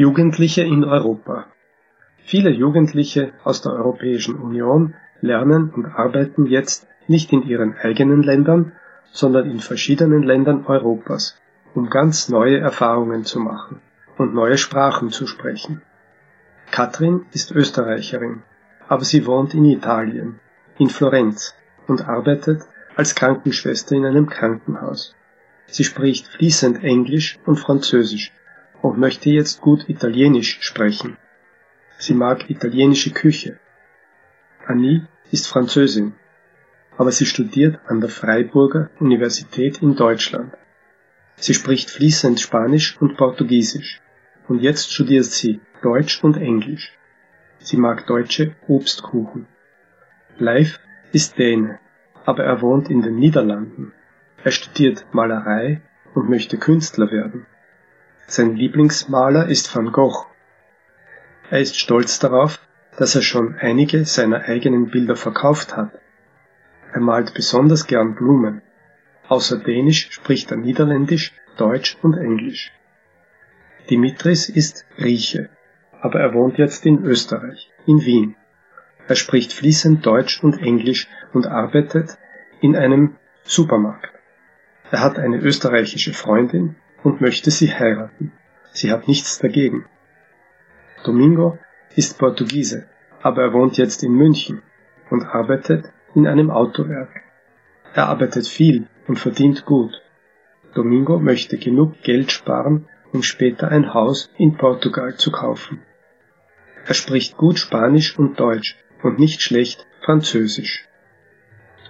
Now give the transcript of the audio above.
Jugendliche in Europa Viele Jugendliche aus der Europäischen Union lernen und arbeiten jetzt nicht in ihren eigenen Ländern, sondern in verschiedenen Ländern Europas, um ganz neue Erfahrungen zu machen und neue Sprachen zu sprechen. Katrin ist Österreicherin, aber sie wohnt in Italien, in Florenz und arbeitet als Krankenschwester in einem Krankenhaus. Sie spricht fließend Englisch und Französisch und möchte jetzt gut Italienisch sprechen. Sie mag italienische Küche. Annie ist Französin, aber sie studiert an der Freiburger Universität in Deutschland. Sie spricht fließend Spanisch und Portugiesisch und jetzt studiert sie Deutsch und Englisch. Sie mag deutsche Obstkuchen. Leif ist Däne, aber er wohnt in den Niederlanden. Er studiert Malerei und möchte Künstler werden. Sein Lieblingsmaler ist Van Gogh er ist stolz darauf, dass er schon einige seiner eigenen Bilder verkauft hat. Er malt besonders gern Blumen. Außer Dänisch spricht er Niederländisch, Deutsch und Englisch. Dimitris ist Grieche, aber er wohnt jetzt in Österreich, in Wien. Er spricht fließend Deutsch und Englisch und arbeitet in einem Supermarkt. Er hat eine österreichische Freundin und möchte sie heiraten. Sie hat nichts dagegen. Domingo ist Portugiese, aber er wohnt jetzt in München und arbeitet in einem Autowerk. Er arbeitet viel und verdient gut. Domingo möchte genug Geld sparen, um später ein Haus in Portugal zu kaufen. Er spricht gut Spanisch und Deutsch und nicht schlecht Französisch